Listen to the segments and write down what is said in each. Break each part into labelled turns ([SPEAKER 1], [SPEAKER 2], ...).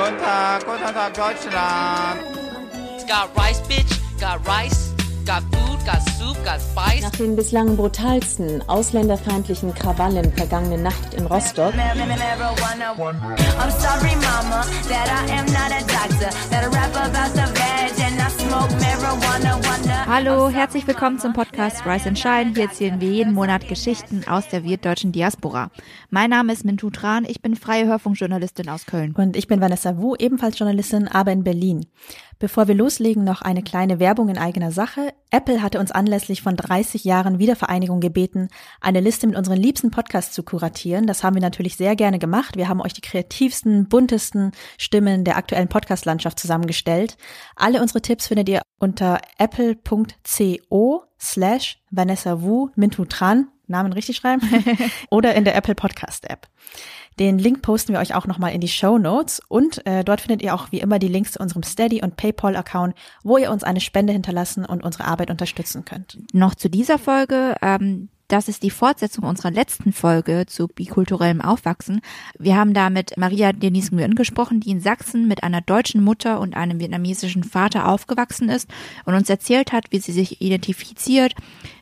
[SPEAKER 1] Guten Tag, guten Tag, Deutschland.
[SPEAKER 2] Got rice, bitch. Got rice. Got food. Got soup. Got spice.
[SPEAKER 3] Nach den bislang brutalsten ausländerfeindlichen Krawallen vergangene Nacht in Rostock
[SPEAKER 4] I'm sorry, mama, that I am not a doctor. That I rap about the veg
[SPEAKER 5] Hallo, herzlich willkommen zum Podcast Rise and Shine. Hier erzählen wir jeden Monat Geschichten aus der wirtdeutschen Diaspora. Mein Name ist Mintu Tran, ich bin freie Hörfunkjournalistin aus Köln.
[SPEAKER 3] und ich bin Vanessa Wu, ebenfalls Journalistin, aber in Berlin. Bevor wir loslegen, noch eine kleine Werbung in eigener Sache. Apple hatte uns anlässlich von 30 Jahren Wiedervereinigung gebeten, eine Liste mit unseren liebsten Podcasts zu kuratieren. Das haben wir natürlich sehr gerne gemacht. Wir haben euch die kreativsten, buntesten Stimmen der aktuellen Podcast-Landschaft zusammengestellt. Alle unsere Tipps findet ihr unter apple.co slash Vanessa Wu Mintu Tran, Namen richtig schreiben, oder in der Apple Podcast App. Den Link posten wir euch auch nochmal in die Show Notes und äh, dort findet ihr auch wie immer die Links zu unserem Steady und PayPal Account, wo ihr uns eine Spende hinterlassen und unsere Arbeit unterstützen könnt.
[SPEAKER 5] Noch zu dieser Folge, ähm, das ist die Fortsetzung unserer letzten Folge zu bikulturellem Aufwachsen. Wir haben da mit Maria Denise Nguyen gesprochen, die in Sachsen mit einer deutschen Mutter und einem vietnamesischen Vater aufgewachsen ist und uns erzählt hat, wie sie sich identifiziert,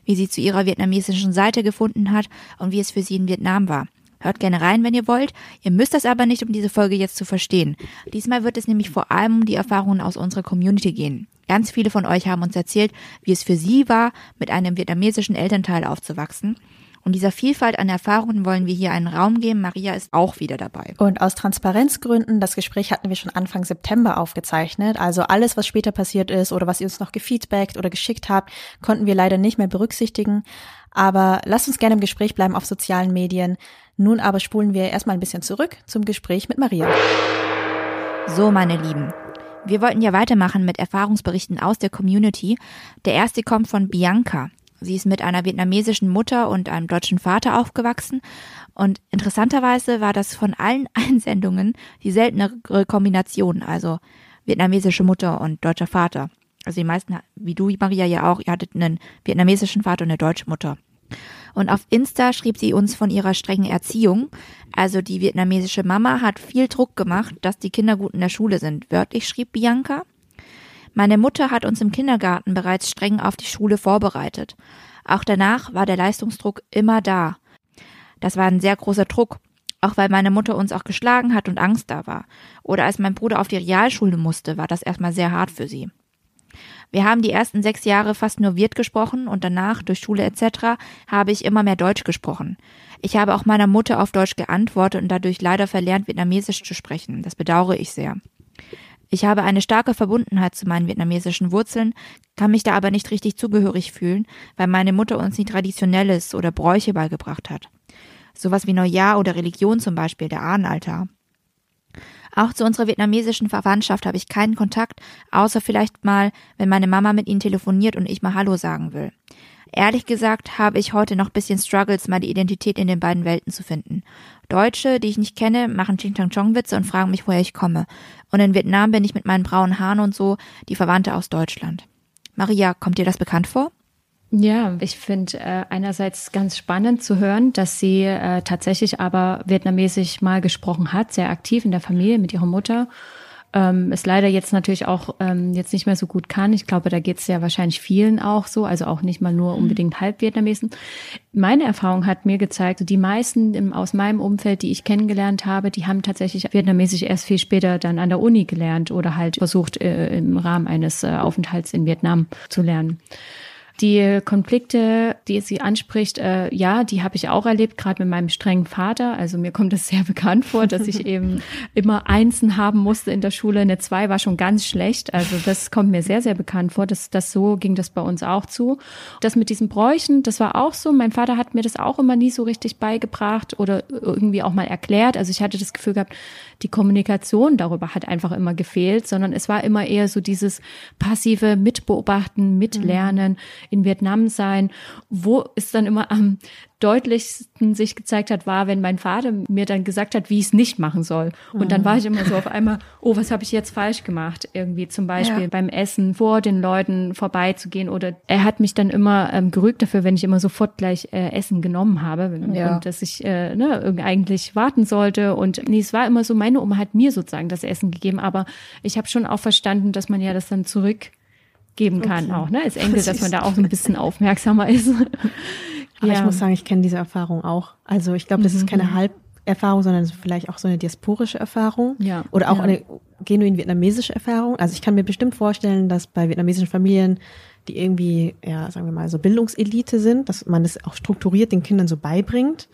[SPEAKER 5] wie sie zu ihrer vietnamesischen Seite gefunden hat und wie es für sie in Vietnam war. Hört gerne rein, wenn ihr wollt. Ihr müsst das aber nicht, um diese Folge jetzt zu verstehen. Diesmal wird es nämlich vor allem um die Erfahrungen aus unserer Community gehen. Ganz viele von euch haben uns erzählt, wie es für sie war, mit einem vietnamesischen Elternteil aufzuwachsen. Und dieser Vielfalt an Erfahrungen wollen wir hier einen Raum geben. Maria ist auch wieder dabei.
[SPEAKER 3] Und aus Transparenzgründen, das Gespräch hatten wir schon Anfang September aufgezeichnet. Also alles, was später passiert ist oder was ihr uns noch gefeedbackt oder geschickt habt, konnten wir leider nicht mehr berücksichtigen. Aber lasst uns gerne im Gespräch bleiben auf sozialen Medien. Nun aber spulen wir erstmal ein bisschen zurück zum Gespräch mit Maria.
[SPEAKER 5] So, meine Lieben. Wir wollten ja weitermachen mit Erfahrungsberichten aus der Community. Der erste kommt von Bianca. Sie ist mit einer vietnamesischen Mutter und einem deutschen Vater aufgewachsen. Und interessanterweise war das von allen Einsendungen die seltenere Kombination, also vietnamesische Mutter und deutscher Vater. Also die meisten, wie du, Maria, ja auch, ihr hattet einen vietnamesischen Vater und eine deutsche Mutter. Und auf Insta schrieb sie uns von ihrer strengen Erziehung. Also die vietnamesische Mama hat viel Druck gemacht, dass die Kinder gut in der Schule sind. Wörtlich schrieb Bianca. Meine Mutter hat uns im Kindergarten bereits streng auf die Schule vorbereitet. Auch danach war der Leistungsdruck immer da. Das war ein sehr großer Druck, auch weil meine Mutter uns auch geschlagen hat und Angst da war. Oder als mein Bruder auf die Realschule musste, war das erstmal sehr hart für sie. Wir haben die ersten sechs Jahre fast nur Wirt gesprochen und danach, durch Schule etc., habe ich immer mehr Deutsch gesprochen. Ich habe auch meiner Mutter auf Deutsch geantwortet und dadurch leider verlernt, Vietnamesisch zu sprechen. Das bedauere ich sehr. Ich habe eine starke Verbundenheit zu meinen vietnamesischen Wurzeln, kann mich da aber nicht richtig zugehörig fühlen, weil meine Mutter uns nie Traditionelles oder Bräuche beigebracht hat. Sowas wie Neujahr oder Religion zum Beispiel, der Ahnenaltar. Auch zu unserer vietnamesischen Verwandtschaft habe ich keinen Kontakt, außer vielleicht mal, wenn meine Mama mit ihnen telefoniert und ich mal Hallo sagen will. Ehrlich gesagt habe ich heute noch bisschen Struggles, meine Identität in den beiden Welten zu finden. Deutsche, die ich nicht kenne, machen Ching Chang Chong Witze und fragen mich, woher ich komme. Und in Vietnam bin ich mit meinen braunen Haaren und so die Verwandte aus Deutschland. Maria, kommt dir das bekannt vor?
[SPEAKER 6] Ja, ich finde äh, einerseits ganz spannend zu hören, dass sie äh, tatsächlich aber vietnamesisch mal gesprochen hat, sehr aktiv in der Familie mit ihrer Mutter. Ähm, es leider jetzt natürlich auch ähm, jetzt nicht mehr so gut kann. Ich glaube, da geht es ja wahrscheinlich vielen auch so, also auch nicht mal nur unbedingt Halbvietnamesen. Meine Erfahrung hat mir gezeigt, die meisten im, aus meinem Umfeld, die ich kennengelernt habe, die haben tatsächlich Vietnamesisch erst viel später dann an der Uni gelernt oder halt versucht, äh, im Rahmen eines äh, Aufenthalts in Vietnam zu lernen. Die Konflikte, die sie anspricht, äh, ja, die habe ich auch erlebt, gerade mit meinem strengen Vater. Also mir kommt es sehr bekannt vor, dass ich eben immer Einsen haben musste in der Schule. Eine Zwei war schon ganz schlecht. Also das kommt mir sehr, sehr bekannt vor. Das, das so ging das bei uns auch zu. Das mit diesen Bräuchen, das war auch so. Mein Vater hat mir das auch immer nie so richtig beigebracht oder irgendwie auch mal erklärt. Also ich hatte das Gefühl gehabt, die Kommunikation darüber hat einfach immer gefehlt, sondern es war immer eher so dieses passive Mitbeobachten, Mitlernen. In Vietnam sein. Wo es dann immer am deutlichsten sich gezeigt hat, war, wenn mein Vater mir dann gesagt hat, wie ich es nicht machen soll. Und dann war ich immer so auf einmal, oh, was habe ich jetzt falsch gemacht? Irgendwie zum Beispiel
[SPEAKER 5] Ja.
[SPEAKER 6] beim Essen vor den Leuten vorbeizugehen. Oder er hat mich dann immer ähm, gerügt dafür, wenn ich immer sofort gleich äh, Essen genommen habe
[SPEAKER 5] Ja.
[SPEAKER 6] und dass ich äh, ne, eigentlich warten sollte. Und nee, es war immer so, meine Oma hat mir sozusagen das Essen gegeben, aber ich habe schon auch verstanden, dass man ja das dann zurückgeben kann auch, ne? Als Enkel, dass man da auch so ein bisschen aufmerksamer ist.
[SPEAKER 3] Aber ich muss sagen, ich kenne diese Erfahrung auch. Also ich glaube, das ist keine Halberfahrung, sondern vielleicht auch so eine diasporische Erfahrung.
[SPEAKER 6] Ja.
[SPEAKER 3] Oder auch
[SPEAKER 6] Ja.
[SPEAKER 3] eine genuin vietnamesische Erfahrung. Also ich kann mir bestimmt vorstellen, dass bei vietnamesischen Familien, die irgendwie, ja, sagen wir mal, so Bildungselite sind, dass man das auch strukturiert den Kindern so beibringt.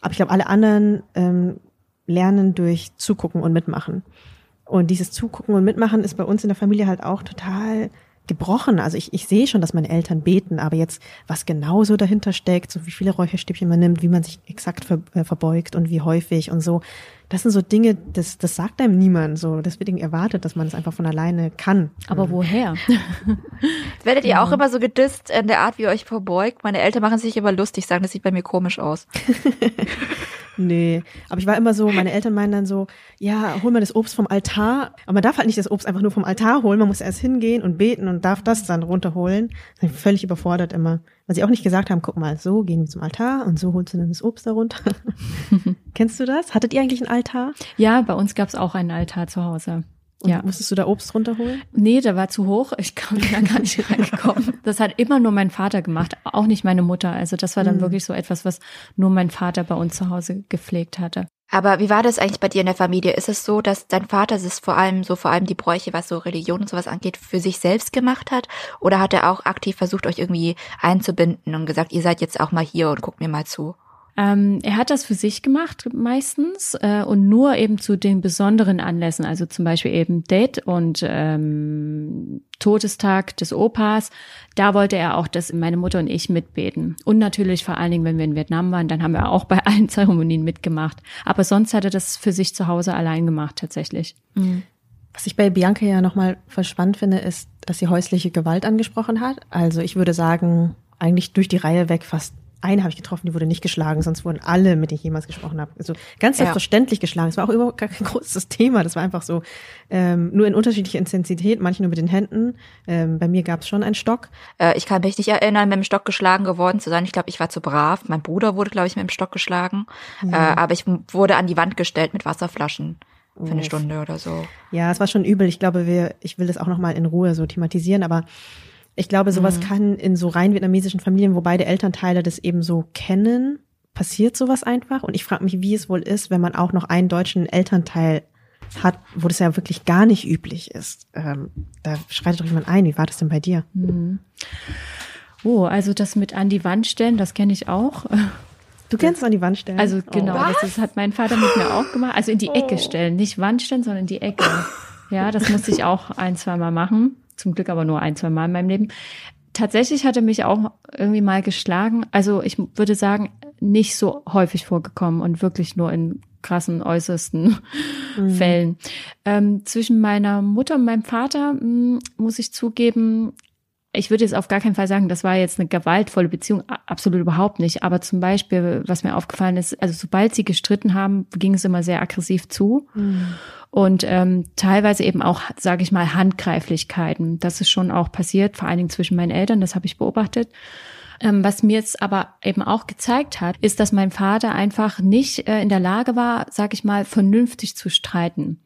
[SPEAKER 3] Aber ich glaube, alle anderen ähm, lernen durch Zugucken und Mitmachen. Und dieses Zugucken und Mitmachen ist bei uns in der Familie halt auch total gebrochen. Also ich, ich sehe schon, dass meine Eltern beten, aber jetzt, was genau so dahinter steckt, so wie viele Räucherstäbchen man nimmt, wie man sich exakt ver, äh, verbeugt und wie häufig und so, das sind so Dinge, das, das sagt einem niemand so. Deswegen erwartet, dass man es einfach von alleine kann.
[SPEAKER 6] Aber woher?
[SPEAKER 5] Werdet ihr auch immer so gedisst in der Art, wie ihr euch verbeugt? Meine Eltern machen sich immer lustig, sagen, das sieht bei mir komisch aus.
[SPEAKER 3] Nee, aber ich war immer so, meine Eltern meinen dann so, ja, hol mal das Obst vom Altar. Aber man darf halt nicht das Obst einfach nur vom Altar holen, man muss erst hingehen und beten und darf das dann runterholen. Das bin ich völlig überfordert immer. Weil sie auch nicht gesagt haben, guck mal, so gehen wir zum Altar und so holst du dann das Obst da runter. Kennst du das? Hattet ihr eigentlich einen Altar?
[SPEAKER 6] ja, bei uns gab es auch einen Altar zu Hause.
[SPEAKER 3] Und
[SPEAKER 6] Ja.
[SPEAKER 3] musstest du da Obst runterholen?
[SPEAKER 6] Nee, der war zu hoch. Ich kam da gar nicht reingekommen. Das hat immer nur mein Vater gemacht, auch nicht meine Mutter. Also das war dann wirklich so etwas, was nur mein Vater bei uns zu Hause gepflegt hatte.
[SPEAKER 5] Aber wie war das eigentlich bei dir in der Familie? Ist es so, dass dein Vater es vor allem so, vor allem die Bräuche, was so Religion und sowas angeht, für sich selbst gemacht hat? Oder hat er auch aktiv versucht, euch irgendwie einzubinden und gesagt, ihr seid jetzt auch mal hier und guckt mir mal zu?
[SPEAKER 6] Ähm, er hat das für sich gemacht meistens äh, und nur eben zu den besonderen Anlässen, also zum Beispiel eben Date und ähm, Todestag des Opas. Da wollte er auch, dass meine Mutter und ich mitbeten. Und natürlich vor allen Dingen, wenn wir in Vietnam waren, dann haben wir auch bei allen Zeremonien mitgemacht. Aber sonst hat er das für sich zu Hause allein gemacht tatsächlich.
[SPEAKER 3] Was ich bei Bianca ja nochmal voll spannend finde, ist, dass sie häusliche Gewalt angesprochen hat. Also ich würde sagen, eigentlich durch die Reihe weg fast eine habe ich getroffen, die wurde nicht geschlagen, sonst wurden alle, mit denen ich jemals gesprochen habe, also ganz
[SPEAKER 5] Ja.
[SPEAKER 3] selbstverständlich geschlagen. Es war auch überhaupt gar kein großes Thema. Das war einfach so ähm, nur in unterschiedlicher Intensität, manche nur mit den Händen. Ähm, bei mir gab es schon einen Stock.
[SPEAKER 5] Äh, ich kann mich nicht erinnern, mit dem Stock geschlagen geworden zu sein. Ich glaube, ich war zu brav. Mein Bruder wurde, glaube ich, mit dem Stock geschlagen. Äh, aber ich wurde an die Wand gestellt mit Wasserflaschen für eine Stunde oder so.
[SPEAKER 3] Ja, es war schon übel. Ich glaube, wir, ich will das auch nochmal in Ruhe so thematisieren, aber ich glaube, sowas kann in so rein vietnamesischen Familien, wo beide Elternteile das eben so kennen, passiert sowas einfach. Und ich frage mich, wie es wohl ist, wenn man auch noch einen deutschen Elternteil hat, wo das ja wirklich gar nicht üblich ist. Ähm, da schreitet doch jemand ein. Wie war das denn bei dir?
[SPEAKER 6] Oh, also das mit an die Wand stellen, das kenne ich auch.
[SPEAKER 3] Du kennst an die Wand stellen.
[SPEAKER 6] Also genau,
[SPEAKER 3] Oh.
[SPEAKER 6] das ist, hat mein Vater mit mir auch gemacht. Also in die Ecke stellen, nicht Wand stellen, sondern in die Ecke. Ja, das musste ich auch ein, zwei Mal machen. Zum Glück aber nur ein, zwei Mal in meinem Leben. Tatsächlich hat er mich auch irgendwie mal geschlagen. Also ich würde sagen, nicht so häufig vorgekommen und wirklich nur in krassen, äußersten Fällen. Ähm, zwischen meiner Mutter und meinem Vater mh, muss ich zugeben, ich würde jetzt auf gar keinen Fall sagen, das war jetzt eine gewaltvolle Beziehung, absolut überhaupt nicht. Aber zum Beispiel, was mir aufgefallen ist, also sobald sie gestritten haben, ging es immer sehr aggressiv zu. Und ähm, teilweise eben auch, sage ich mal, Handgreiflichkeiten. Das ist schon auch passiert, vor allen Dingen zwischen meinen Eltern, das habe ich beobachtet. Ähm, was mir jetzt aber eben auch gezeigt hat, ist, dass mein Vater einfach nicht äh, in der Lage war, sag ich mal, vernünftig zu streiten.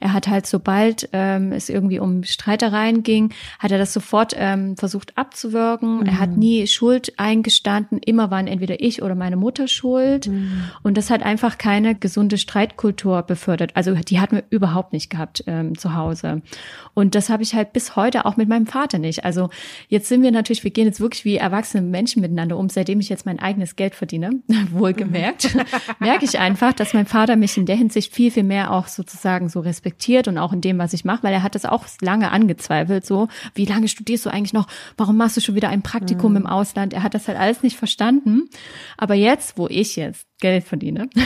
[SPEAKER 6] Er hat halt, sobald ähm, es irgendwie um Streitereien ging, hat er das sofort ähm, versucht abzuwirken. Er hat nie Schuld eingestanden. Immer waren entweder ich oder meine Mutter schuld. Und das hat einfach keine gesunde Streitkultur befördert. Also die hatten wir überhaupt nicht gehabt ähm, zu Hause. Und das habe ich halt bis heute auch mit meinem Vater nicht. Also jetzt sind wir natürlich, wir gehen jetzt wirklich wie erwachsene Menschen miteinander um. Seitdem ich jetzt mein eigenes Geld verdiene, wohlgemerkt, merke ich einfach, dass mein Vater mich in der Hinsicht viel, viel mehr auch sozusagen so respektiert und auch in dem, was ich mache, weil er hat das auch lange angezweifelt, so, wie lange studierst du eigentlich noch? Warum machst du schon wieder ein Praktikum im Ausland? Er hat das halt alles nicht verstanden. Aber jetzt, wo ich jetzt Geld verdiene.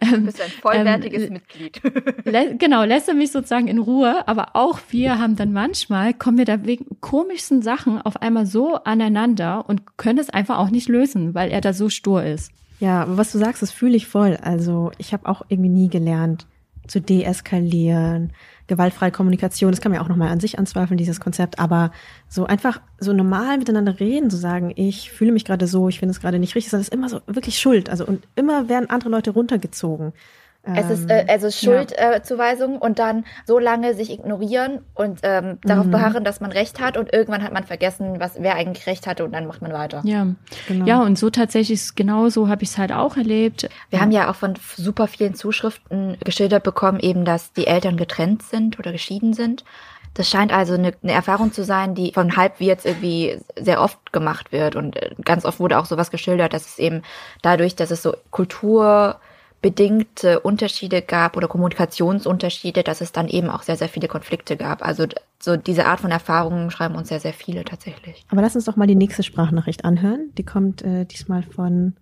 [SPEAKER 5] Du bist ein vollwertiges
[SPEAKER 6] Ähm,
[SPEAKER 5] Mitglied.
[SPEAKER 6] Lä genau, lässt er mich sozusagen in Ruhe, aber auch wir haben dann manchmal, kommen wir da wegen komischsten Sachen auf einmal so aneinander und können es einfach auch nicht lösen, weil er da so stur ist.
[SPEAKER 3] Ja, aber was du sagst, das fühle ich voll. Also ich habe auch irgendwie nie gelernt zu deeskalieren, gewaltfreie Kommunikation. Das kann man ja auch nochmal an sich anzweifeln, dieses Konzept. Aber so einfach so normal miteinander reden, so sagen, ich fühle mich gerade so, ich finde es gerade nicht richtig, das ist immer so wirklich Schuld. Also und immer werden andere Leute runtergezogen.
[SPEAKER 5] Es ist
[SPEAKER 3] Ähm,
[SPEAKER 5] äh, also Schuldzuweisung und dann so lange sich ignorieren und ähm, darauf
[SPEAKER 3] Mhm.
[SPEAKER 5] beharren, dass man Recht hat und irgendwann hat man vergessen, was wer eigentlich Recht hatte und dann macht man weiter.
[SPEAKER 6] Ja,
[SPEAKER 3] Genau.
[SPEAKER 6] ja und so tatsächlich, ist- genau so habe ich es halt auch erlebt.
[SPEAKER 5] Wir haben ja auch von super vielen Zuschriften geschildert bekommen, eben, dass die Eltern getrennt sind oder geschieden sind. Das scheint also eine, eine Erfahrung zu sein, die von Halbwirts irgendwie sehr oft gemacht wird. Und äh, ganz oft wurde auch sowas geschildert, dass es eben dadurch, dass es so kulturbedingte Unterschiede gab oder Kommunikationsunterschiede, dass es dann eben auch sehr, sehr viele Konflikte gab. Also so diese Art von Erfahrungen schreiben uns sehr, sehr viele tatsächlich.
[SPEAKER 3] Aber lass uns doch mal die nächste Sprachnachricht anhören. Die kommt äh, diesmal von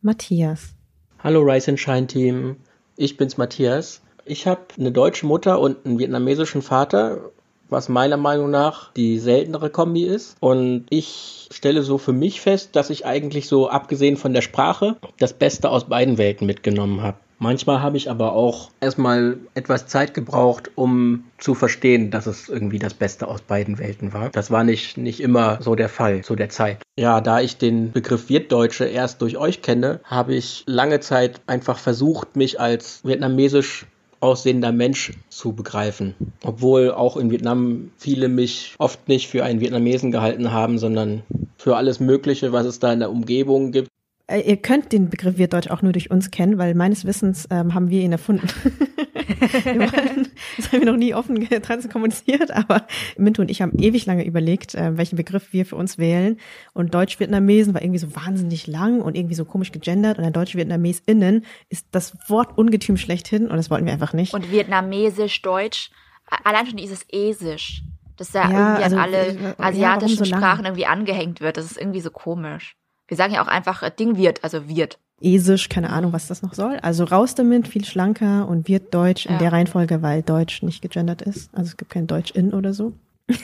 [SPEAKER 3] Matthias.
[SPEAKER 7] Hallo Rise and Shine Team, ich bin's Matthias. Ich habe eine deutsche Mutter und einen vietnamesischen Vater, was meiner Meinung nach die seltenere Kombi ist. Und ich stelle so für mich fest, dass ich eigentlich so, abgesehen von der Sprache, das Beste aus beiden Welten mitgenommen habe. Manchmal habe ich aber auch erstmal etwas Zeit gebraucht, um zu verstehen, dass es irgendwie das Beste aus beiden Welten war. Das war nicht, nicht immer so der Fall zu der Zeit. Ja, da ich den Begriff Wirtdeutsche erst durch euch kenne, habe ich lange Zeit einfach versucht, mich als vietnamesisch aussehender Mensch zu begreifen. Obwohl auch in Vietnam viele mich oft nicht für einen Vietnamesen gehalten haben, sondern für alles Mögliche, was es da in der Umgebung gibt.
[SPEAKER 3] Äh, ihr könnt den Begriff Wirtdeutsch auch nur durch uns kennen, weil meines Wissens ähm, haben wir ihn erfunden. waren, das haben wir noch nie offen trans kommuniziert, aber Minto und ich haben ewig lange überlegt, äh, welchen Begriff wir für uns wählen. Und Deutsch-Vietnamesen war irgendwie so wahnsinnig lang und irgendwie so komisch gegendert. Und ein Deutsch-VietnamesInnen ist das Wort Ungetüm schlechthin und das wollten wir einfach nicht.
[SPEAKER 5] Und Vietnamesisch, Deutsch, allein schon dieses Esisch, das ja,
[SPEAKER 3] Ja,
[SPEAKER 5] irgendwie
[SPEAKER 3] also,
[SPEAKER 5] an alle
[SPEAKER 3] äh, ja,
[SPEAKER 5] asiatischen
[SPEAKER 3] so lang?
[SPEAKER 5] Sprachen irgendwie angehängt wird. Das ist irgendwie so komisch. Wir sagen ja auch einfach äh, Ding wird, also wird.
[SPEAKER 3] Esisch, keine Ahnung, was das noch soll. Also raus damit, viel schlanker und wird Deutsch in
[SPEAKER 5] Ja.
[SPEAKER 3] der Reihenfolge, weil Deutsch nicht gegendert ist. Also es gibt kein Deutsch in oder so.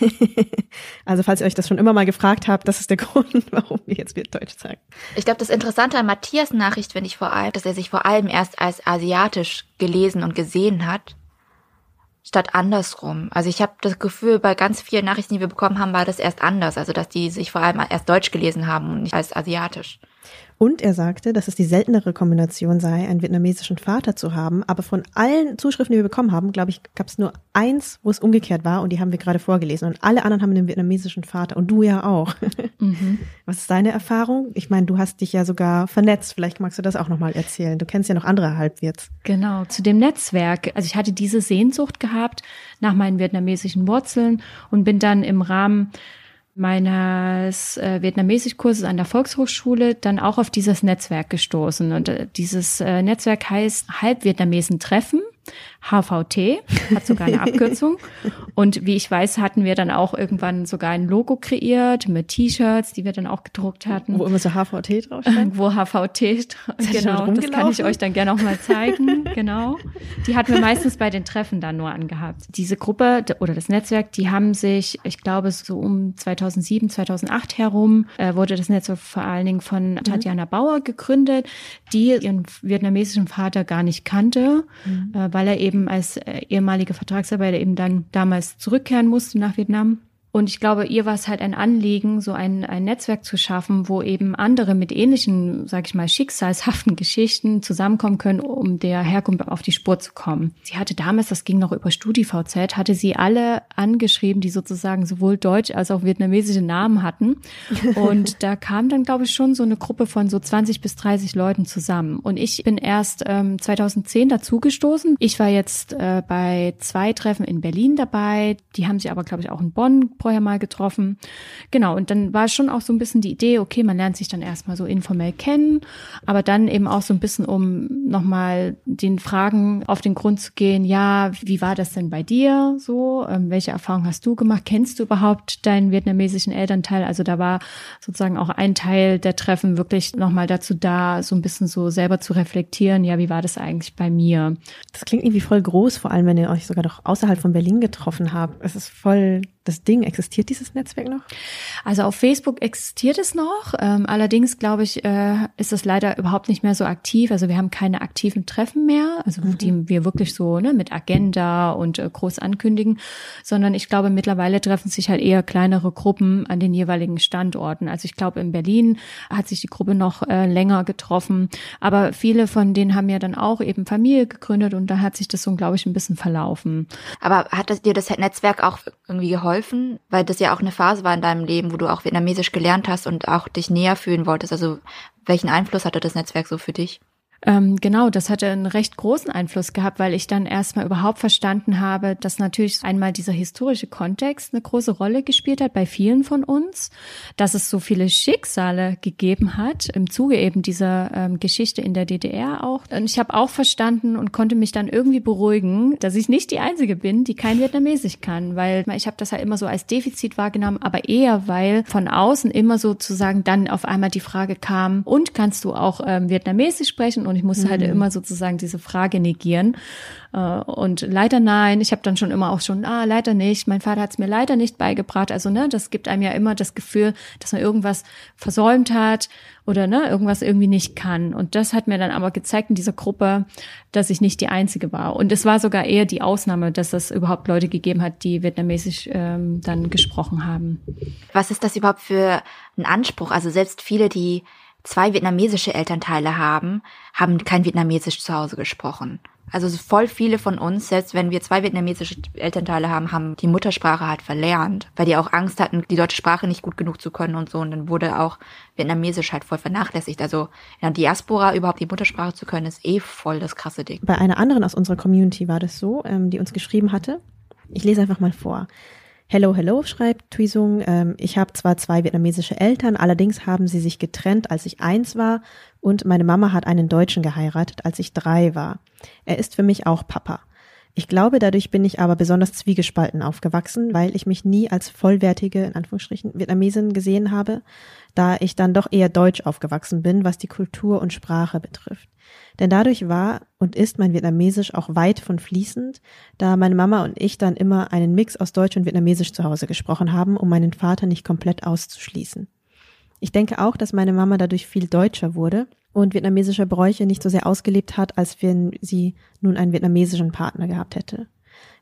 [SPEAKER 3] also falls ihr euch das schon immer mal gefragt habt, das ist der Grund, warum wir jetzt wird Deutsch sagen.
[SPEAKER 5] Ich glaube, das Interessante an Matthias Nachricht finde ich vor allem, dass er sich vor allem erst als asiatisch gelesen und gesehen hat, statt andersrum. Also ich habe das Gefühl, bei ganz vielen Nachrichten, die wir bekommen haben, war das erst anders. Also dass die sich vor allem erst deutsch gelesen haben und nicht als asiatisch.
[SPEAKER 3] Und er sagte, dass es die seltenere Kombination sei, einen vietnamesischen Vater zu haben. Aber von allen Zuschriften, die wir bekommen haben, glaube ich, gab es nur eins, wo es umgekehrt war und die haben wir gerade vorgelesen. Und alle anderen haben einen vietnamesischen Vater und du ja auch. Was ist deine Erfahrung? Ich meine, du hast dich ja sogar vernetzt. Vielleicht magst du das auch nochmal erzählen. Du kennst ja noch andere Halbwirts.
[SPEAKER 6] Genau, zu dem Netzwerk. Also ich hatte diese Sehnsucht gehabt nach meinen vietnamesischen Wurzeln und bin dann im Rahmen meines äh, Vietnamesischkurses an der Volkshochschule dann auch auf dieses Netzwerk gestoßen. Und äh, dieses äh, Netzwerk heißt Halbvietnamesen Treffen. HVT, hat sogar eine Abkürzung. Und wie ich weiß, hatten wir dann auch irgendwann sogar ein Logo kreiert mit T-Shirts, die wir dann auch gedruckt hatten.
[SPEAKER 3] Wo immer so HVT draufsteht.
[SPEAKER 6] Wo HVT,
[SPEAKER 3] ihr
[SPEAKER 6] genau, das kann ich euch dann gerne auch mal zeigen, genau. Die hatten wir meistens bei den Treffen dann nur angehabt. Diese Gruppe oder das Netzwerk, die haben sich, ich glaube, so um 2007, 2008 herum, äh, wurde das Netzwerk vor allen Dingen von Tatjana Bauer gegründet, die ihren vietnamesischen Vater gar nicht kannte, äh, weil er eben als äh, ehemaliger Vertragsarbeiter eben dann damals zurückkehren musste nach Vietnam. Und ich glaube, ihr war es halt ein Anliegen, so ein, ein Netzwerk zu schaffen, wo eben andere mit ähnlichen, sag ich mal, schicksalshaften Geschichten zusammenkommen können, um der Herkunft auf die Spur zu kommen. Sie hatte damals, das ging noch über StudiVZ, hatte sie alle angeschrieben, die sozusagen sowohl deutsch als auch vietnamesische Namen hatten. Und da kam dann, glaube ich, schon so eine Gruppe von so 20 bis 30 Leuten zusammen. Und ich bin erst ähm, 2010 dazugestoßen. Ich war jetzt äh, bei zwei Treffen in Berlin dabei. Die haben sich aber, glaube ich, auch in Bonn vorher mal getroffen. Genau, und dann war schon auch so ein bisschen die Idee, okay, man lernt sich dann erstmal so informell kennen, aber dann eben auch so ein bisschen, um nochmal den Fragen auf den Grund zu gehen, ja, wie war das denn bei dir so? Ähm, welche Erfahrungen hast du gemacht? Kennst du überhaupt deinen vietnamesischen Elternteil? Also da war sozusagen auch ein Teil der Treffen wirklich nochmal dazu da, so ein bisschen so selber zu reflektieren, ja, wie war das eigentlich bei mir?
[SPEAKER 3] Das klingt irgendwie voll groß, vor allem wenn ihr euch sogar doch außerhalb von Berlin getroffen habt. Es ist voll das Ding. Existiert dieses Netzwerk noch?
[SPEAKER 6] Also auf Facebook existiert es noch. Ähm, allerdings glaube ich, äh, ist es leider überhaupt nicht mehr so aktiv. Also wir haben keine aktiven Treffen mehr, also mhm. die wir wirklich so ne, mit Agenda und äh, groß ankündigen, sondern ich glaube mittlerweile treffen sich halt eher kleinere Gruppen an den jeweiligen Standorten. Also ich glaube in Berlin hat sich die Gruppe noch äh, länger getroffen, aber viele von denen haben ja dann auch eben Familie gegründet und da hat sich das so, glaube ich, ein bisschen verlaufen.
[SPEAKER 5] Aber hat dir das Netzwerk auch irgendwie geholfen? Geholfen, weil das ja auch eine Phase war in deinem Leben, wo du auch Vietnamesisch gelernt hast und auch dich näher fühlen wolltest. Also welchen Einfluss hatte das Netzwerk so für dich?
[SPEAKER 6] Ähm, genau, das hatte einen recht großen Einfluss gehabt, weil ich dann erstmal überhaupt verstanden habe, dass natürlich einmal dieser historische Kontext eine große Rolle gespielt hat bei vielen von uns, dass es so viele Schicksale gegeben hat im Zuge eben dieser ähm, Geschichte in der DDR auch. Und ich habe auch verstanden und konnte mich dann irgendwie beruhigen, dass ich nicht die Einzige bin, die kein Vietnamesisch kann, weil ich habe das halt immer so als Defizit wahrgenommen, aber eher, weil von außen immer sozusagen dann auf einmal die Frage kam, und kannst du auch ähm, Vietnamesisch sprechen? Und ich musste halt mhm. halt immer sozusagen diese Frage negieren. Äh, und leider nein, ich habe dann schon immer auch schon, ah, leider nicht, mein Vater hat es mir leider nicht beigebracht. Also, ne, das gibt einem ja immer das Gefühl, dass man irgendwas versäumt hat oder ne, irgendwas irgendwie nicht kann. Und das hat mir dann aber gezeigt in dieser Gruppe, dass ich nicht die Einzige war. Und es war sogar eher die Ausnahme, dass es überhaupt Leute gegeben hat, die vietnamesisch ähm, dann gesprochen haben.
[SPEAKER 5] Was ist das überhaupt für ein Anspruch? Also selbst viele, die zwei vietnamesische Elternteile haben, haben kein Vietnamesisch zu Hause gesprochen. Also voll viele von uns, selbst wenn wir zwei vietnamesische Elternteile haben, haben die Muttersprache halt verlernt, weil die auch Angst hatten, die deutsche Sprache nicht gut genug zu können und so. Und dann wurde auch Vietnamesisch halt voll vernachlässigt. Also in der Diaspora überhaupt die Muttersprache zu können, ist eh voll das krasse Ding.
[SPEAKER 3] Bei einer anderen aus unserer Community war das so, ähm, die uns geschrieben hatte. Ich lese einfach mal vor. Hello, hello, schreibt Tuisung. Ähm, ich habe zwar zwei vietnamesische Eltern, allerdings haben sie sich getrennt, als ich eins war und meine Mama hat einen Deutschen geheiratet, als ich drei war. Er ist für mich auch Papa. Ich glaube, dadurch bin ich aber besonders zwiegespalten aufgewachsen, weil ich mich nie als vollwertige, in Anführungsstrichen, Vietnamesin gesehen habe, da ich dann doch eher deutsch aufgewachsen bin, was die Kultur und Sprache betrifft. Denn dadurch war und ist mein Vietnamesisch auch weit von fließend, da meine Mama und ich dann immer einen Mix aus Deutsch und Vietnamesisch zu Hause gesprochen haben, um meinen Vater nicht komplett auszuschließen. Ich denke auch, dass meine Mama dadurch viel deutscher wurde und vietnamesische Bräuche nicht so sehr ausgelebt hat, als wenn sie nun einen vietnamesischen Partner gehabt hätte.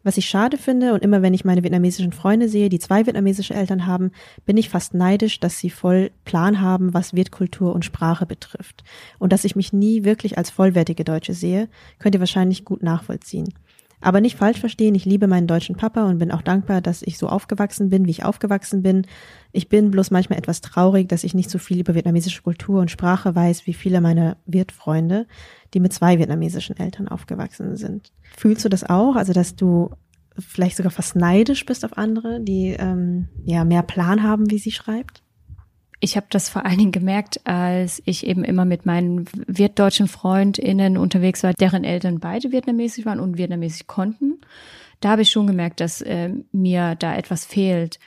[SPEAKER 3] Was ich schade finde und immer wenn ich meine vietnamesischen Freunde sehe, die zwei vietnamesische Eltern haben, bin ich fast neidisch, dass sie voll Plan haben, was Wirtkultur und Sprache betrifft. Und dass ich mich nie wirklich als vollwertige Deutsche sehe, könnt ihr wahrscheinlich gut nachvollziehen. Aber nicht falsch verstehen, ich liebe meinen deutschen Papa und bin auch dankbar, dass ich so aufgewachsen bin, wie ich aufgewachsen bin. Ich bin bloß manchmal etwas traurig, dass ich nicht so viel über vietnamesische Kultur und Sprache weiß wie viele meiner Wirtfreunde, die mit zwei vietnamesischen Eltern aufgewachsen sind. Fühlst du das auch? Also, dass du vielleicht sogar fast neidisch bist auf andere, die ähm, ja mehr Plan haben, wie sie schreibt?
[SPEAKER 6] Ich habe das vor allen Dingen gemerkt, als ich eben immer mit meinen wirtdeutschen FreundInnen unterwegs war, deren Eltern beide vietnamesisch waren und vietnamesisch konnten. Da habe ich schon gemerkt, dass äh, mir da etwas fehlt.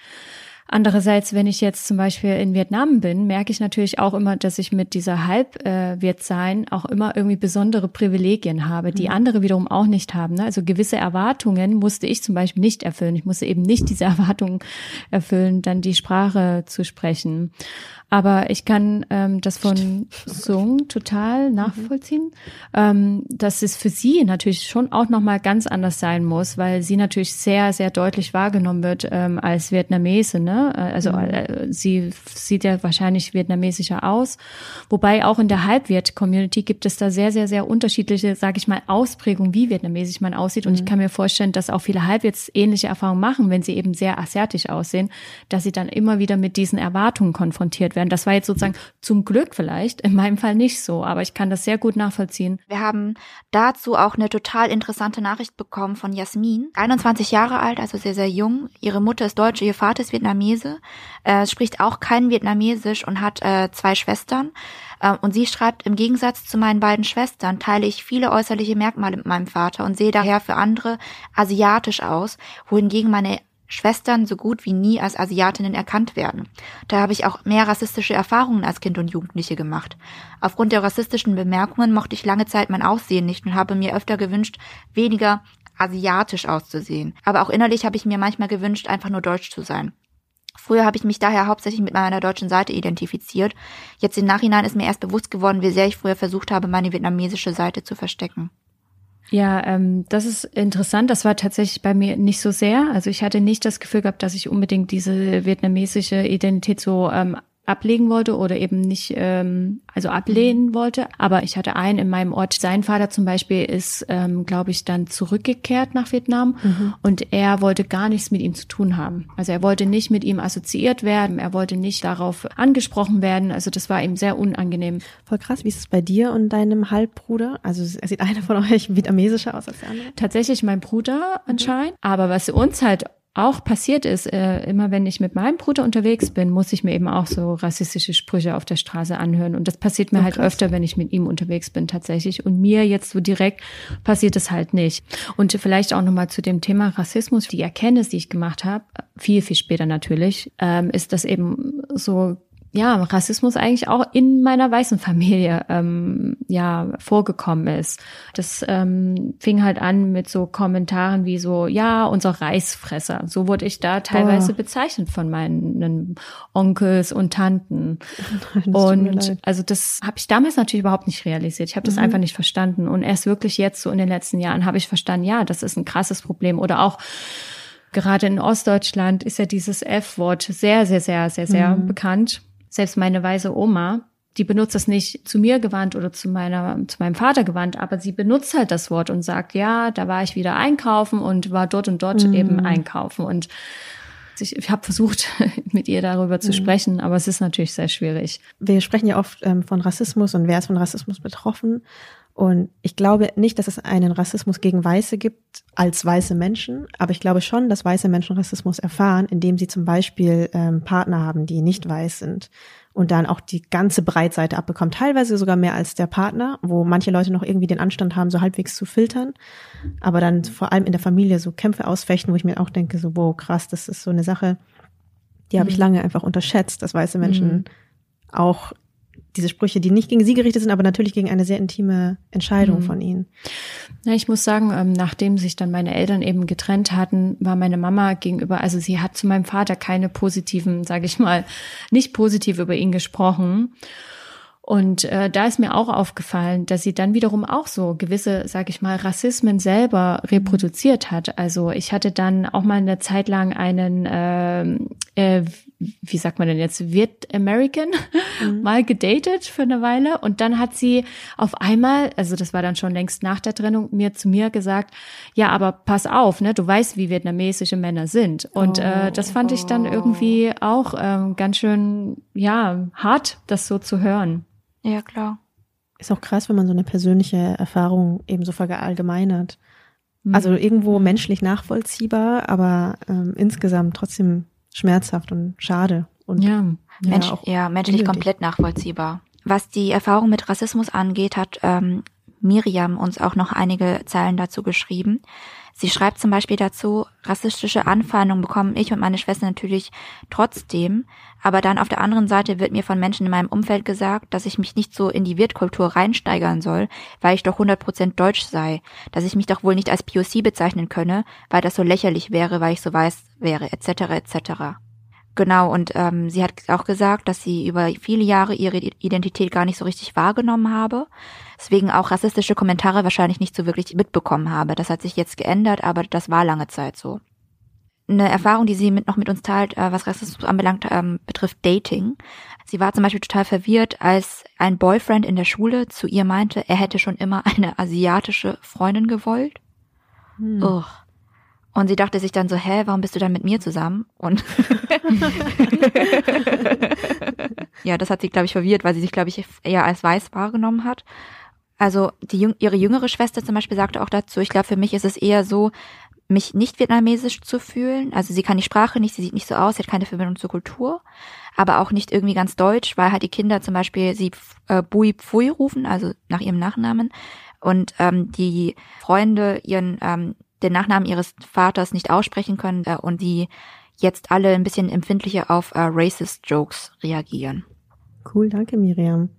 [SPEAKER 6] Andererseits, wenn ich jetzt zum Beispiel in Vietnam bin, merke ich natürlich auch immer, dass ich mit dieser Halbwirtsein äh, auch immer irgendwie besondere Privilegien habe, die mhm. andere wiederum auch nicht haben. Ne? Also gewisse Erwartungen musste ich zum Beispiel nicht erfüllen. Ich musste eben nicht diese Erwartungen erfüllen, dann die Sprache zu sprechen. Aber ich kann ähm, das von Sung total mhm. nachvollziehen, ähm, dass es für sie natürlich schon auch nochmal ganz anders sein muss, weil sie natürlich sehr, sehr deutlich wahrgenommen wird ähm, als Vietnamese. Ne? Ne? Also
[SPEAKER 3] Mhm.
[SPEAKER 6] äh, sie sieht ja wahrscheinlich vietnamesischer aus. Wobei auch in der Halbviet-Community gibt es da sehr, sehr, sehr unterschiedliche, sage ich mal, Ausprägungen, wie vietnamesisch man aussieht. Und
[SPEAKER 3] Mhm.
[SPEAKER 6] ich kann mir vorstellen, dass auch viele Halbviets ähnliche Erfahrungen machen, wenn sie eben sehr asiatisch aussehen, dass sie dann immer wieder mit diesen Erwartungen konfrontiert werden. Das war jetzt sozusagen zum Glück vielleicht, in meinem Fall nicht so, aber ich kann das sehr gut nachvollziehen.
[SPEAKER 5] Wir haben dazu auch eine total interessante Nachricht bekommen von Jasmin. 21 Jahre alt, also sehr, sehr jung. Ihre Mutter ist Deutsche, ihr Vater ist Vietnamese, äh, spricht auch kein Vietnamesisch und hat äh, zwei Schwestern. Äh, und sie schreibt, im Gegensatz zu meinen beiden Schwestern teile ich viele äußerliche Merkmale mit meinem Vater und sehe daher für andere asiatisch aus, wohingegen meine Schwestern so gut wie nie als Asiatinnen erkannt werden. Da habe ich auch mehr rassistische Erfahrungen als Kind und Jugendliche gemacht. Aufgrund der rassistischen Bemerkungen mochte ich lange Zeit mein Aussehen nicht und habe mir öfter gewünscht, weniger asiatisch auszusehen. Aber auch innerlich habe ich mir manchmal gewünscht, einfach nur deutsch zu sein. Früher habe ich mich daher hauptsächlich mit meiner deutschen Seite identifiziert. Jetzt im Nachhinein ist mir erst bewusst geworden, wie sehr ich früher versucht habe, meine vietnamesische Seite zu verstecken.
[SPEAKER 6] Ja, ähm, das ist interessant. Das war tatsächlich bei mir nicht so sehr. Also ich hatte nicht das Gefühl gehabt, dass ich unbedingt diese vietnamesische Identität so ähm, ablegen wollte oder eben nicht, ähm, also ablehnen wollte. Aber ich hatte einen in meinem Ort. Sein Vater zum Beispiel ist, ähm, glaube ich, dann zurückgekehrt nach Vietnam und er wollte gar nichts mit ihm zu tun haben. Also er wollte nicht mit ihm assoziiert werden. Er wollte nicht darauf angesprochen werden. Also das war ihm sehr unangenehm.
[SPEAKER 3] Voll krass, wie ist es bei dir und deinem Halbbruder? Also sieht einer von euch vietnamesischer aus als der andere?
[SPEAKER 6] tatsächlich mein Bruder anscheinend. Aber was uns halt auch passiert ist, äh, immer wenn ich mit meinem Bruder unterwegs bin, muss ich mir eben auch so rassistische Sprüche auf der Straße anhören. Und das passiert mir
[SPEAKER 3] Oh,
[SPEAKER 6] halt öfter, wenn ich mit ihm unterwegs bin tatsächlich. Und mir jetzt so direkt passiert es halt nicht. Und vielleicht auch nochmal zu dem Thema Rassismus. Die Erkenntnis, die ich gemacht habe, viel, viel später natürlich, ähm, ist, dass eben so ja, Rassismus eigentlich auch in meiner weißen Familie ähm, ja vorgekommen ist. Das ähm, fing halt an mit so Kommentaren wie so, ja, unser Reisfresser. So wurde ich da teilweise
[SPEAKER 3] Boah.
[SPEAKER 6] bezeichnet von meinen Onkels und Tanten.
[SPEAKER 3] Mir
[SPEAKER 6] Und also das habe ich damals natürlich überhaupt nicht realisiert. Ich habe das
[SPEAKER 3] Mhm.
[SPEAKER 6] einfach nicht verstanden. Und erst wirklich jetzt so in den letzten Jahren habe ich verstanden, ja, das ist ein krasses Problem. Oder auch gerade in Ostdeutschland ist ja dieses F-Wort sehr, sehr, sehr, sehr, sehr
[SPEAKER 3] Mhm.
[SPEAKER 6] bekannt. Selbst meine weise Oma, die benutzt das nicht zu mir gewandt oder zu meiner, zu meinem Vater gewandt, aber sie benutzt halt das Wort und sagt, ja, da war ich wieder einkaufen und war dort und dort
[SPEAKER 3] Mhm.
[SPEAKER 6] eben einkaufen. Und ich, ich habe versucht, mit ihr darüber
[SPEAKER 3] Mhm.
[SPEAKER 6] zu sprechen, aber es ist natürlich sehr schwierig.
[SPEAKER 3] wir sprechen ja oft ähm, von Rassismus und wer ist von Rassismus betroffen. Und ich glaube nicht, dass es einen Rassismus gegen Weiße gibt als weiße Menschen, aber ich glaube schon, dass weiße Menschen Rassismus erfahren, indem sie zum Beispiel ähm, Partner haben, die nicht weiß sind und dann auch die ganze Breitseite abbekommen, teilweise sogar mehr als der Partner, wo manche Leute noch irgendwie den Anstand haben, so halbwegs zu filtern, aber dann vor allem in der Familie so Kämpfe ausfechten, wo ich mir auch denke, so, wow, krass, das ist so eine Sache, die habe ich lange einfach unterschätzt, dass weiße Menschen auch diese Sprüche, die nicht gegen sie gerichtet sind, aber natürlich gegen eine sehr intime Entscheidung von ihnen.
[SPEAKER 6] Ja, ich muss sagen, ähm, nachdem sich dann meine Eltern eben getrennt hatten, war meine Mama gegenüber, also sie hat zu meinem Vater keine positiven, sage ich mal, nicht positiv über ihn gesprochen. Und äh, da ist mir auch aufgefallen, dass sie dann wiederum auch so gewisse, sage ich mal, Rassismen selber reproduziert hat. Also ich hatte dann auch mal eine Zeit lang einen, ähm, äh, wie sagt man denn jetzt, Viet American mal gedatet für eine Weile. Und dann hat sie auf einmal, also das war dann schon längst nach der Trennung, mir zu mir gesagt, ja, aber pass auf, ne, du weißt, wie vietnamesische Männer sind. Und äh, das fand ich dann irgendwie auch ähm, ganz schön, ja, hart, das so zu hören.
[SPEAKER 5] Ja, klar.
[SPEAKER 3] Ist auch krass, wenn man so eine persönliche Erfahrung eben so verallgemeinert. Also irgendwo menschlich nachvollziehbar, aber ähm, insgesamt trotzdem schmerzhaft und schade. Und
[SPEAKER 6] Ja, ja.
[SPEAKER 5] Mensch,
[SPEAKER 3] auch
[SPEAKER 5] ja, menschlich
[SPEAKER 3] unnötig.
[SPEAKER 5] komplett nachvollziehbar. Was die Erfahrung mit Rassismus angeht, hat ähm, Miriam uns auch noch einige Zeilen dazu geschrieben. Sie schreibt zum Beispiel dazu, rassistische Anfeindungen bekommen ich und meine Schwester natürlich trotzdem, aber dann auf der anderen Seite wird mir von Menschen in meinem Umfeld gesagt, dass ich mich nicht so in die Wirtkultur reinsteigern soll, weil ich doch 100% deutsch sei, dass ich mich doch wohl nicht als POC bezeichnen könne, weil das so lächerlich wäre, weil ich so weiß wäre, etc. etc. Genau, und ähm, sie hat auch gesagt, dass sie über viele Jahre ihre Identität gar nicht so richtig wahrgenommen habe, deswegen auch rassistische Kommentare wahrscheinlich nicht so wirklich mitbekommen habe. Das hat sich jetzt geändert, aber das war lange Zeit so. eine Erfahrung, die sie mit, noch mit uns teilt, äh, was Rassismus anbelangt, ähm, betrifft Dating. Sie war zum Beispiel total verwirrt, als ein Boyfriend in der Schule zu ihr meinte, er hätte schon immer eine asiatische Freundin gewollt. Hm. Ugh. Und sie dachte sich dann so, hä, warum bist du dann mit mir zusammen? Und ja, das hat sie, glaube ich, verwirrt, weil sie sich, glaube ich, eher als weiß wahrgenommen hat. Also die, ihre jüngere Schwester zum Beispiel sagte auch dazu, ich glaube, für mich ist es eher so, mich nicht vietnamesisch zu fühlen. Also sie kann die Sprache nicht, sie sieht nicht so aus, sie hat keine Verbindung zur Kultur, aber auch nicht irgendwie ganz deutsch, weil halt die Kinder zum Beispiel sie äh, Bui Pfui rufen, also nach ihrem Nachnamen, und ähm, die Freunde ihren ähm, den Nachnamen ihres Vaters nicht aussprechen können äh, und die jetzt alle ein bisschen empfindlicher auf äh, racist Jokes reagieren.
[SPEAKER 3] Cool, danke Miriam.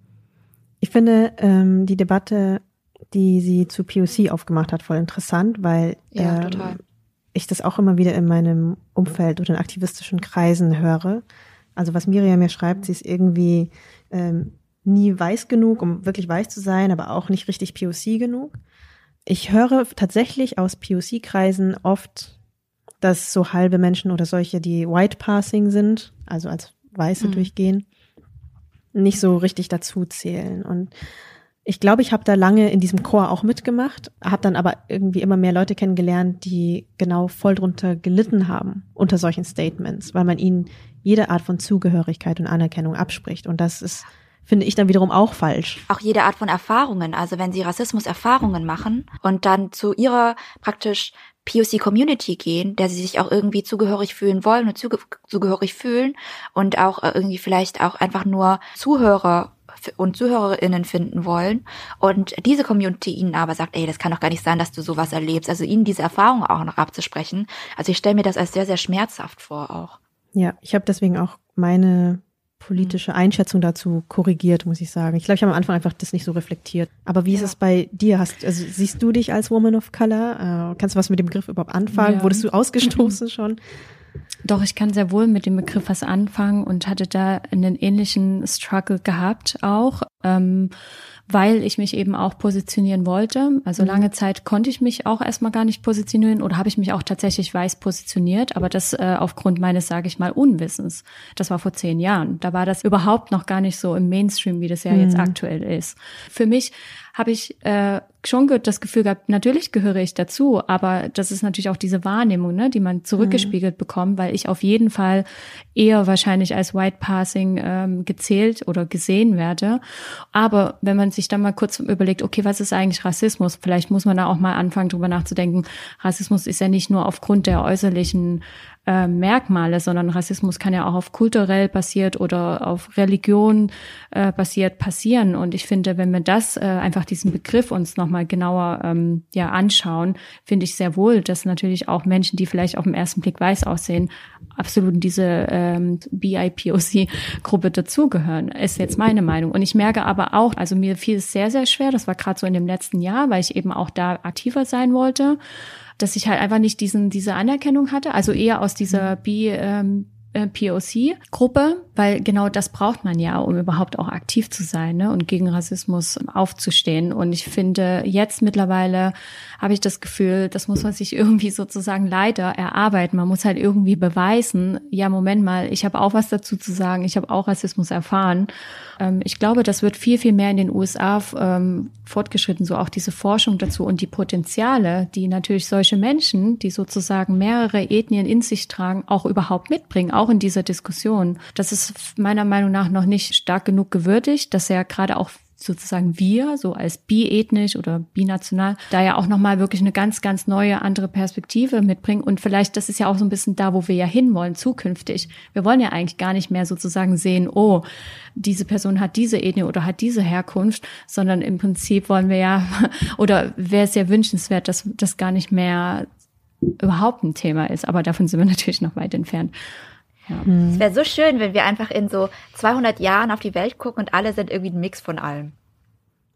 [SPEAKER 3] Ich finde ähm, die Debatte, die sie zu POC aufgemacht hat, voll interessant, weil
[SPEAKER 5] ja,
[SPEAKER 3] ähm, ich das auch immer wieder in meinem Umfeld oder in aktivistischen Kreisen höre. Also was Miriam mir schreibt, sie ist irgendwie ähm, nie weiß genug, um wirklich weiß zu sein, aber auch nicht richtig POC genug. Ich höre tatsächlich aus POC-Kreisen oft, dass so halbe Menschen oder solche, die White Passing sind, also als Weiße mhm. durchgehen, nicht so richtig dazu zählen. Und ich glaube, ich habe da lange in diesem Chor auch mitgemacht, habe dann aber irgendwie immer mehr Leute kennengelernt, die genau voll drunter gelitten haben unter solchen Statements, weil man ihnen jede Art von Zugehörigkeit und Anerkennung abspricht. Und das ist finde ich dann wiederum auch falsch.
[SPEAKER 5] Auch jede Art von Erfahrungen, also wenn sie Rassismus-Erfahrungen machen und dann zu ihrer praktisch POC-Community gehen, der sie sich auch irgendwie zugehörig fühlen wollen und zuge zugehörig fühlen und auch äh, irgendwie vielleicht auch einfach nur Zuhörer und Zuhörerinnen finden wollen und diese Community ihnen aber sagt, ey, das kann doch gar nicht sein, dass du sowas erlebst. Also ihnen diese Erfahrung auch noch abzusprechen. Also ich stelle mir das als sehr, sehr schmerzhaft vor auch.
[SPEAKER 3] Ja, ich habe deswegen auch meine politische Einschätzung dazu korrigiert, muss ich sagen. Ich glaube, ich habe am Anfang einfach das nicht so reflektiert. Aber wie ja. ist es bei dir? Hast, also siehst du dich als Woman of Color? Äh, kannst du was mit dem Begriff überhaupt anfangen? Ja. Wurdest du ausgestoßen schon?
[SPEAKER 6] Doch, ich kann sehr wohl mit dem Begriff was anfangen und hatte da einen ähnlichen Struggle gehabt auch. Ähm, weil ich mich eben auch positionieren wollte. Also mhm. lange Zeit konnte ich mich auch erstmal gar nicht positionieren oder habe ich mich auch tatsächlich weiß positioniert, aber das äh, aufgrund meines, sage ich mal, Unwissens. Das war vor zehn Jahren. Da war das überhaupt noch gar nicht so im Mainstream, wie das ja mhm. jetzt aktuell ist. Für mich habe ich äh, schon das Gefühl gehabt, natürlich gehöre ich dazu, aber das ist natürlich auch diese Wahrnehmung, ne, die man zurückgespiegelt mhm. bekommt, weil ich auf jeden Fall eher wahrscheinlich als White Passing ähm, gezählt oder gesehen werde. Aber wenn man sich dann mal kurz überlegt, okay, was ist eigentlich Rassismus? Vielleicht muss man da auch mal anfangen, drüber nachzudenken. Rassismus ist ja nicht nur aufgrund der äußerlichen äh, Merkmale, sondern Rassismus kann ja auch auf kulturell basiert oder auf Religion äh, basiert passieren. Und ich finde, wenn wir das äh, einfach diesen Begriff uns nochmal genauer ähm, ja anschauen, finde ich sehr wohl, dass natürlich auch Menschen, die vielleicht auf den ersten Blick weiß aussehen, absolut in diese ähm, BIPOC-Gruppe dazugehören, ist jetzt meine Meinung. Und ich merke aber auch, also mir fiel es sehr, sehr schwer, das war gerade so in dem letzten Jahr, weil ich eben auch da aktiver sein wollte dass ich halt einfach nicht diesen, diese Anerkennung hatte, also eher aus dieser B, ähm, äh, POC-Gruppe, weil genau das braucht man ja, um überhaupt auch aktiv zu sein ne, und gegen Rassismus aufzustehen. Und ich finde, jetzt mittlerweile habe ich das Gefühl, das muss man sich irgendwie sozusagen leider erarbeiten. Man muss halt irgendwie beweisen, ja, Moment mal, ich habe auch was dazu zu sagen, ich habe auch Rassismus erfahren. Ähm, ich glaube, das wird viel, viel mehr in den USA ähm, fortgeschritten, so auch diese Forschung dazu und die Potenziale, die natürlich solche Menschen, die sozusagen mehrere Ethnien in sich tragen, auch überhaupt mitbringen, auch in dieser Diskussion. Das ist meiner Meinung nach noch nicht stark genug gewürdigt, dass er gerade auch sozusagen wir, so als biethnisch oder binational, da ja auch nochmal wirklich eine ganz, ganz neue, andere Perspektive mitbringen. Und vielleicht, das ist ja auch so ein bisschen da, wo wir ja hinwollen, zukünftig. Wir wollen ja eigentlich gar nicht mehr sozusagen sehen, oh, diese Person hat diese Ethnie oder hat diese Herkunft, sondern im Prinzip wollen wir ja, oder wäre es ja wünschenswert, dass das gar nicht mehr überhaupt ein Thema ist. Aber davon sind wir natürlich noch weit entfernt.
[SPEAKER 5] Ja. Es wäre so schön, wenn wir einfach in so 200 Jahren auf die Welt gucken und alle sind irgendwie ein Mix von allem.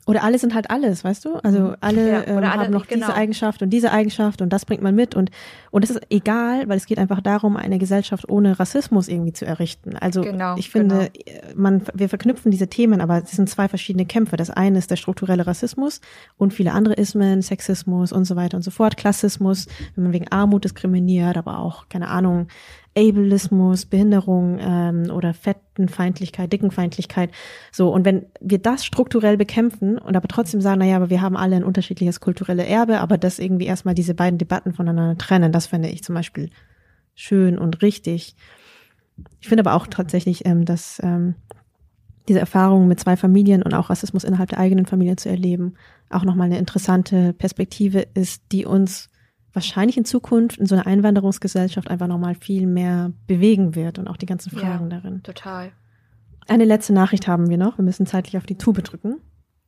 [SPEAKER 3] Oder alle sind halt alles, weißt du? Also alle,
[SPEAKER 5] Ja,
[SPEAKER 3] ähm,
[SPEAKER 5] alle-
[SPEAKER 3] haben noch
[SPEAKER 5] genau.
[SPEAKER 3] diese Eigenschaft und diese Eigenschaft und das bringt man mit und und es ist egal, weil es geht einfach darum, eine Gesellschaft ohne Rassismus irgendwie zu errichten. Also
[SPEAKER 5] Genau,
[SPEAKER 3] ich finde, man wir verknüpfen diese Themen, aber es sind zwei verschiedene Kämpfe. Das eine ist der strukturelle Rassismus und viele andere Ismen, Sexismus und so weiter und so fort, Klassismus, wenn man wegen Armut diskriminiert, aber auch keine Ahnung, Ableismus, Behinderung ähm, oder Fettenfeindlichkeit, Dickenfeindlichkeit. So, und wenn wir das strukturell bekämpfen und aber trotzdem sagen, naja, aber wir haben alle ein unterschiedliches kulturelles Erbe, aber das irgendwie erstmal diese beiden Debatten voneinander trennen, das fände ich zum Beispiel schön und richtig. Ich finde aber auch tatsächlich, ähm, dass ähm, diese Erfahrung mit zwei Familien und auch Rassismus innerhalb der eigenen Familie zu erleben, auch nochmal eine interessante Perspektive ist, die uns wahrscheinlich in Zukunft in so einer Einwanderungsgesellschaft einfach nochmal viel mehr bewegen wird und auch die ganzen
[SPEAKER 5] Ja.
[SPEAKER 3] Fragen darin.
[SPEAKER 5] Total.
[SPEAKER 3] Eine letzte Nachricht haben wir noch. Wir müssen zeitlich auf die Tube drücken.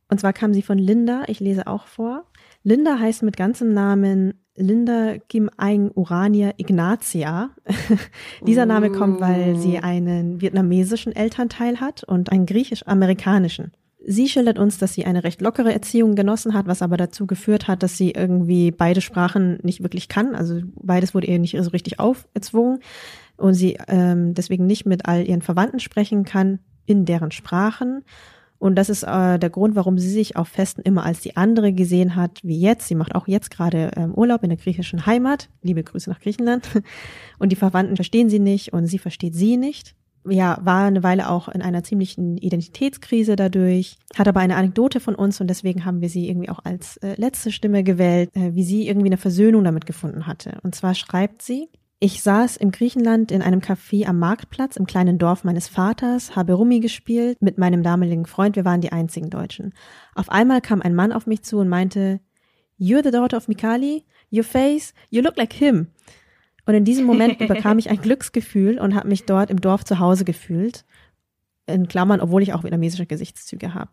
[SPEAKER 3] Und zwar kam sie von Linda. Ich lese auch vor. Linda heißt mit ganzem Namen Linda Kim Aing Urania Ignatia. Dieser Name kommt, weil sie einen vietnamesischen Elternteil hat und einen griechisch-amerikanischen. Sie schildert uns, dass sie eine recht lockere Erziehung genossen hat, was aber dazu geführt hat, dass sie irgendwie beide Sprachen nicht wirklich kann. Also beides wurde ihr nicht so richtig aufgezwungen und sie ähm, deswegen nicht mit all ihren Verwandten sprechen kann in deren Sprachen. Und das ist äh, der Grund, warum sie sich auf Festen immer als die andere gesehen hat, wie jetzt. Sie macht auch jetzt gerade ähm, Urlaub in der griechischen Heimat. Liebe Grüße nach Griechenland. Und die Verwandten verstehen sie nicht und sie versteht sie nicht. Ja, war eine Weile auch in einer ziemlichen Identitätskrise dadurch, hat aber eine Anekdote von uns und deswegen haben wir sie irgendwie auch als äh, letzte Stimme gewählt, äh, wie sie irgendwie eine Versöhnung damit gefunden hatte. Und zwar schreibt sie, ich saß im Griechenland in einem Café am Marktplatz im kleinen Dorf meines Vaters, habe Rummi gespielt mit meinem damaligen Freund, wir waren die einzigen Deutschen. Auf einmal kam ein Mann auf mich zu und meinte, You're the daughter of Mikali? Your face? You look like him. Und in diesem Moment überkam ich ein Glücksgefühl und habe mich dort im Dorf zu Hause gefühlt. In Klammern, obwohl ich auch vietnamesische Gesichtszüge habe.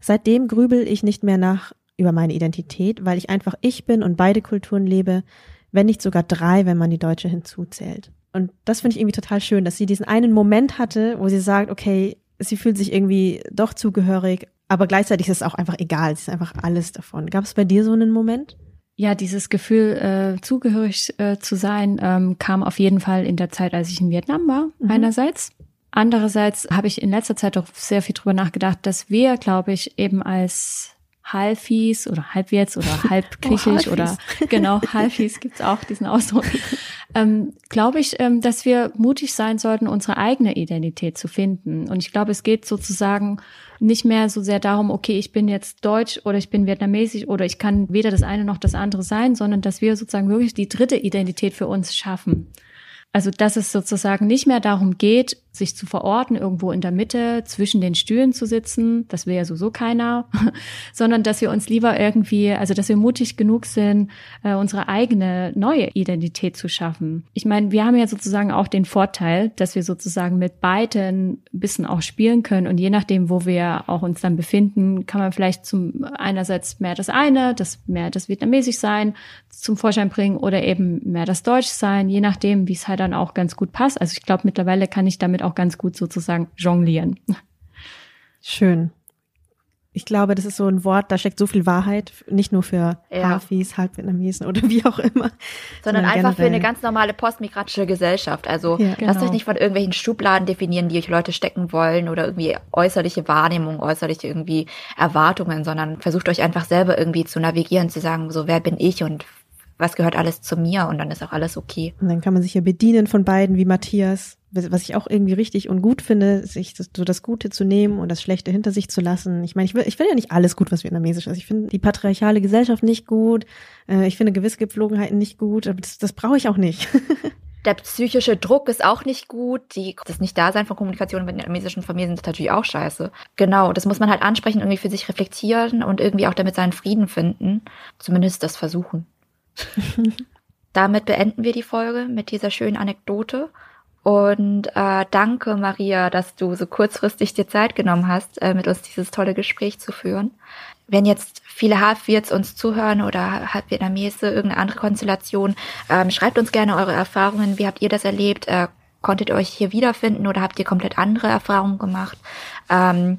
[SPEAKER 3] Seitdem grübel ich nicht mehr nach über meine Identität, weil ich einfach ich bin und beide Kulturen lebe, wenn nicht sogar drei, wenn man die deutsche hinzuzählt. Und das finde ich irgendwie total schön, dass sie diesen einen Moment hatte, wo sie sagt, okay, sie fühlt sich irgendwie doch zugehörig, aber gleichzeitig ist es auch einfach egal, sie ist einfach alles davon. Gab es bei dir so einen Moment?
[SPEAKER 6] Ja, dieses Gefühl, äh, zugehörig äh, zu sein, ähm, kam auf jeden Fall in der Zeit, als ich in Vietnam war,
[SPEAKER 3] Mhm.
[SPEAKER 6] einerseits. Andererseits habe ich in letzter Zeit auch sehr viel drüber nachgedacht, dass wir, glaube ich, eben als Halfis oder Halbwärts oder halb griechisch
[SPEAKER 3] Halfis.
[SPEAKER 6] oder genau, Halfis gibt's auch diesen Ausdruck. Ähm, glaube ich, ähm, dass wir mutig sein sollten, unsere eigene Identität zu finden. Und ich glaube, es geht sozusagen nicht mehr so sehr darum, okay, ich bin jetzt deutsch oder ich bin vietnamesisch oder ich kann weder das eine noch das andere sein, sondern dass wir sozusagen wirklich die dritte Identität für uns schaffen. Also, dass es sozusagen nicht mehr darum geht, sich zu verorten, irgendwo in der Mitte zwischen den Stühlen zu sitzen, das will ja sowieso keiner, sondern dass wir uns lieber irgendwie, also dass wir mutig genug sind, äh, unsere eigene neue Identität zu schaffen. Ich meine, wir haben ja sozusagen auch den Vorteil, dass wir sozusagen mit beiden ein bisschen auch spielen können und je nachdem, wo wir auch uns dann befinden, kann man vielleicht zum einerseits mehr das eine, das mehr das Vietnamesisch sein zum Vorschein bringen oder eben mehr das Deutsch sein, je nachdem, wie es halt dann auch ganz gut passt. Also ich glaube, mittlerweile kann ich damit auch ganz gut sozusagen jonglieren.
[SPEAKER 3] Schön. Ich glaube, das ist so ein Wort, da steckt so viel Wahrheit, nicht nur für
[SPEAKER 5] Ja.
[SPEAKER 3] Hafis, Halbvietnamesen oder wie auch immer.
[SPEAKER 5] Sondern einfach für eine
[SPEAKER 3] generell.
[SPEAKER 5] ganz normale postmigratische Gesellschaft. Also
[SPEAKER 3] Ja.
[SPEAKER 5] lasst
[SPEAKER 6] Genau.
[SPEAKER 5] euch nicht von irgendwelchen Schubladen definieren, die euch Leute stecken wollen oder irgendwie äußerliche Wahrnehmung, äußerliche irgendwie Erwartungen, sondern versucht euch einfach selber irgendwie zu navigieren, zu sagen, so wer bin ich und was gehört alles zu mir und dann ist auch alles okay.
[SPEAKER 3] Und dann kann man sich ja bedienen von beiden, wie Matthias, was ich auch irgendwie richtig und gut finde, sich das, so das Gute zu nehmen und das Schlechte hinter sich zu lassen. Ich meine, ich will, ich finde ja nicht alles gut, was vietnamesisch ist. Ich finde die patriarchale Gesellschaft nicht gut. Äh, Ich finde gewisse Gepflogenheiten nicht gut, aber das, das brauche ich auch nicht.
[SPEAKER 5] Der psychische Druck ist auch nicht gut. Die, das Nicht-Dasein von Kommunikation mit vietnamesischen Familien ist natürlich auch scheiße. Genau, das muss man halt ansprechen, irgendwie für sich reflektieren und irgendwie auch damit seinen Frieden finden. Zumindest das versuchen. Damit beenden wir die Folge mit dieser schönen Anekdote. Und äh, danke, Maria, dass du so kurzfristig dir Zeit genommen hast, äh, mit uns dieses tolle Gespräch zu führen. Wenn jetzt viele Halbwirts uns zuhören oder Halbvietnamese, irgendeine andere Konstellation, ähm, schreibt uns gerne eure Erfahrungen. Wie habt ihr das erlebt? Äh, konntet ihr euch hier wiederfinden oder habt ihr komplett andere Erfahrungen gemacht? Ähm,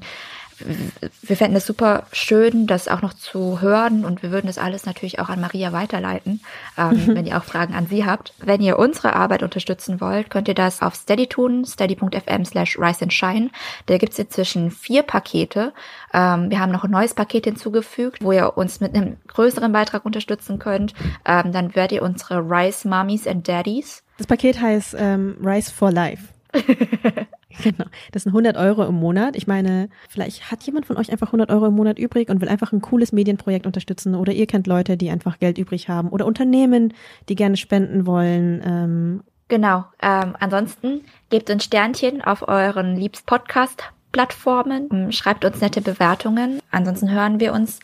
[SPEAKER 5] wir fänden es super schön, das auch noch zu hören und wir würden das alles natürlich auch an Maria weiterleiten, ähm, wenn ihr auch Fragen an sie habt. Wenn ihr unsere Arbeit unterstützen wollt, könnt ihr das auf Steady tun, steady.fm slash rise and shine. Da gibt's inzwischen vier Pakete. Ähm, wir haben noch ein neues Paket hinzugefügt, wo ihr uns mit einem größeren Beitrag unterstützen könnt. Ähm, dann werdet ihr unsere Rise Mummies and Daddies.
[SPEAKER 3] Das Paket heißt ähm, Rise for Life. genau. Das sind 100 Euro im Monat. Ich meine, vielleicht hat jemand von euch einfach 100 Euro im Monat übrig und will einfach ein cooles Medienprojekt unterstützen oder ihr kennt Leute, die einfach Geld übrig haben oder Unternehmen, die gerne spenden wollen. Ähm,
[SPEAKER 5] Genau. Ähm, ansonsten gebt uns Sternchen auf euren liebst Podcast-Plattformen, Ähm, schreibt uns nette Bewertungen. Ansonsten hören wir uns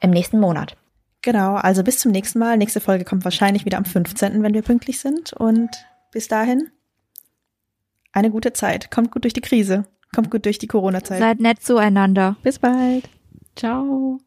[SPEAKER 5] im nächsten Monat.
[SPEAKER 3] genau, also bis zum nächsten Mal. Nächste Folge kommt wahrscheinlich wieder am 15., wenn wir pünktlich sind. Und bis dahin eine gute Zeit. Kommt gut durch die Krise. Kommt gut durch die Corona-Zeit.
[SPEAKER 5] Seid nett zueinander.
[SPEAKER 3] Bis bald.
[SPEAKER 6] Ciao.